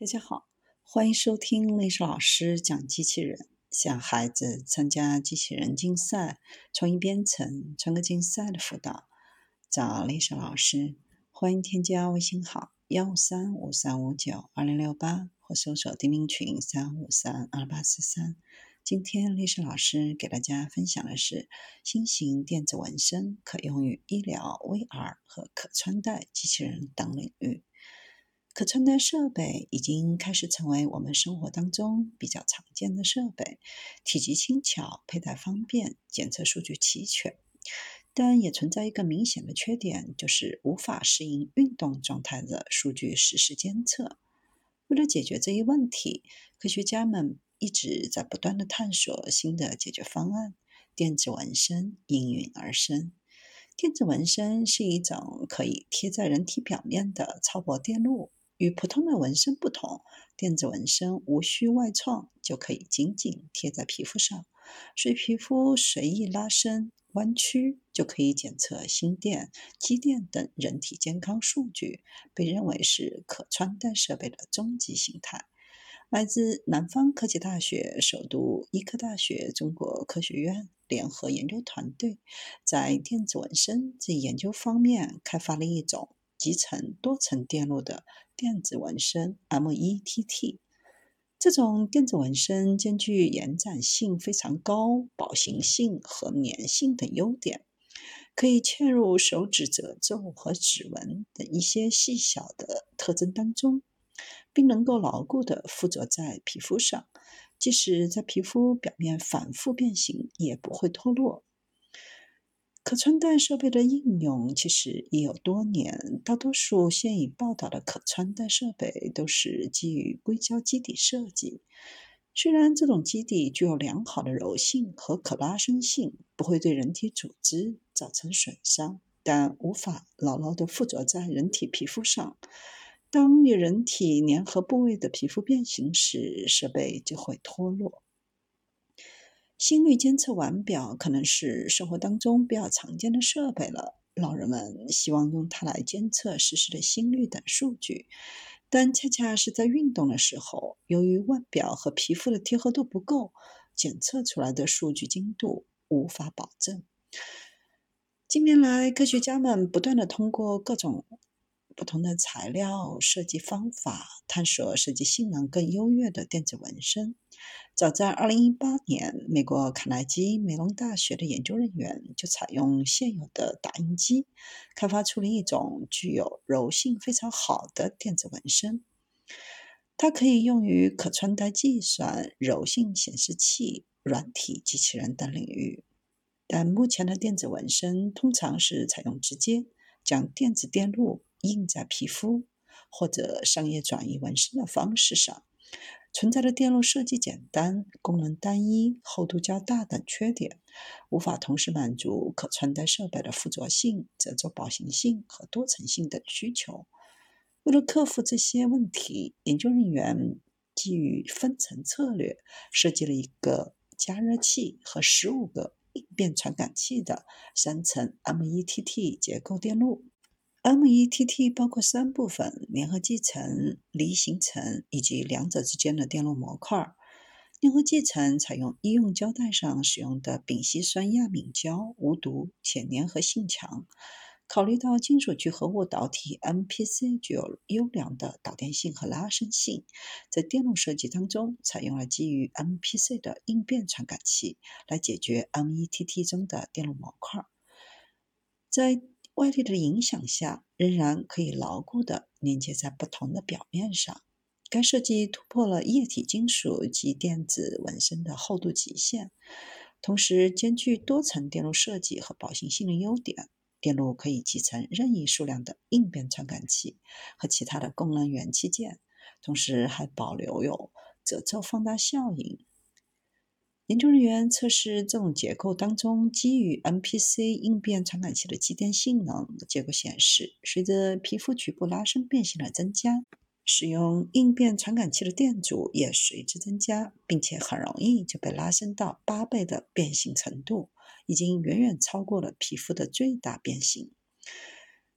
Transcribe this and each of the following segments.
大家好，欢迎收听历史老师讲机器人。想孩子参加机器人竞赛、创意编程、创客竞赛的辅导，找历史老师。欢迎添加微信号幺三五三五九二零六八，或搜索钉钉群三五三二八四三。今天历史老师给大家分享的是新型电子纹身可用于医疗、VR 和可穿戴机器人等领域。可穿戴设备已经开始成为我们生活当中比较常见的设备，体积轻巧，佩戴方便，检测数据齐全。但也存在一个明显的缺点，就是无法适应运动状态的数据实时监测。为了解决这一问题，科学家们一直在不断的探索新的解决方案。电子纹身应运而生。电子纹身是一种可以贴在人体表面的超薄电路。与普通的纹身不同，电子纹身无需外创就可以紧紧贴在皮肤上，随皮肤随意拉伸、弯曲就可以检测心电、肌电等人体健康数据，被认为是可穿戴设备的终极形态。来自南方科技大学、首都医科大学中国科学院联合研究团队，在电子纹身这一研究方面开发了一种。集成多层电路的电子纹身 （METT），这种电子纹身兼具延展性非常高、保形性和粘性等优点，可以嵌入手指褶皱和指纹等一些细小的特征当中，并能够牢固地附着在皮肤上，即使在皮肤表面反复变形，也不会脱落。可穿戴设备的应用其实已有多年，大多数现已报道的可穿戴设备都是基于硅胶基底设计。虽然这种基底具有良好的柔性和可拉伸性，不会对人体组织造成损伤，但无法牢牢地附着在人体皮肤上。当与人体粘合部位的皮肤变形时，设备就会脱落。心率监测腕表可能是生活当中比较常见的设备了，老人们希望用它来监测实时的心率等数据，但恰恰是在运动的时候，由于腕表和皮肤的贴合度不够，检测出来的数据精度无法保证。近年来，科学家们不断的通过各种不同的材料设计方法，探索设计性能更优越的电子纹身。早在2018年，美国卡耐基梅隆大学的研究人员就采用现有的打印机，开发出了一种具有柔性非常好的电子纹身。它可以用于可穿戴计算、柔性显示器、软体机器人等领域。但目前的电子纹身通常是采用直接将电子电路印在皮肤或者商业转移纹身的方式上。存在的电路设计简单、功能单一、厚度较大等缺点，无法同时满足可穿戴设备的附着性、褶皱保形性和多层性等需求。为了克服这些问题，研究人员基于分层策略，设计了一个加热器和十五个应变传感器的三层 METT 结构电路。METT 包括三部分：粘合剂层、离心层以及两者之间的电路模块。粘合剂层采用医用胶带上使用的丙烯酸亚敏胶，无毒且粘合性强。考虑到金属聚合物导体 MPC 具有优良的导电性和拉伸性，在电路设计当中采用了基于 MPC 的应变传感器，来解决 METT 中的电路模块。在外力的影响下，仍然可以牢固地连接在不同的表面上。该设计突破了液体金属及电子纹身的厚度极限，同时兼具多层电路设计和保形性的优点。电路可以集成任意数量的应变传感器和其他的功能元器件，同时还保留有褶皱放大效应。研究人员测试这种结构当中基于 MPC 应变传感器的机电性能，结果显示，随着皮肤局部拉伸变性的增加，使用应变传感器的电阻也随之增加，并且很容易就被拉伸到八倍的变形程度，已经远远超过了皮肤的最大变形。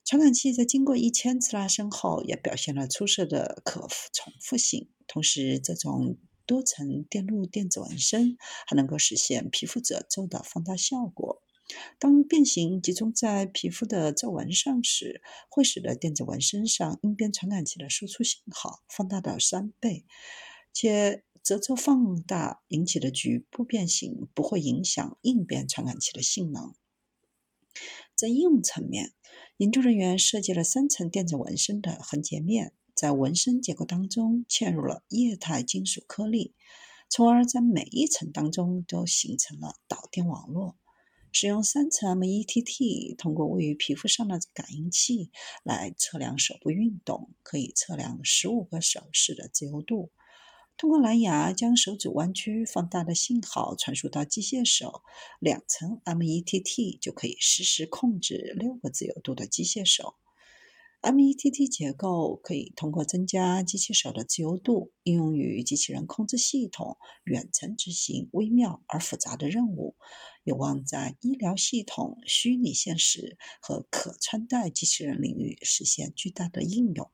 传感器在经过一千次拉伸后，也表现了出色的可重复性。同时，这种多层电路电子纹身还能够实现皮肤褶皱的放大效果。当变形集中在皮肤的皱纹上时，会使得电子纹身上应变传感器的输出信号放大到三倍，且褶皱放大引起的局部变形不会影响应变传感器的性能。在应用层面，研究人员设计了三层电子纹身的横截面，在纹身结构当中嵌入了液态金属颗粒，从而在每一层当中都形成了导电网络。使用三层 METT，通过位于皮肤上的感应器来测量手部运动，可以测量十五个手势的自由度。通过蓝牙将手指弯曲放大的信号传输到机械手，两层 METT 就可以实时控制六个自由度的机械手。METT 结构可以通过增加机器手的自由度，应用于机器人控制系统远程执行微妙而复杂的任务，有望在医疗系统、虚拟现实和可穿戴机器人领域实现巨大的应用。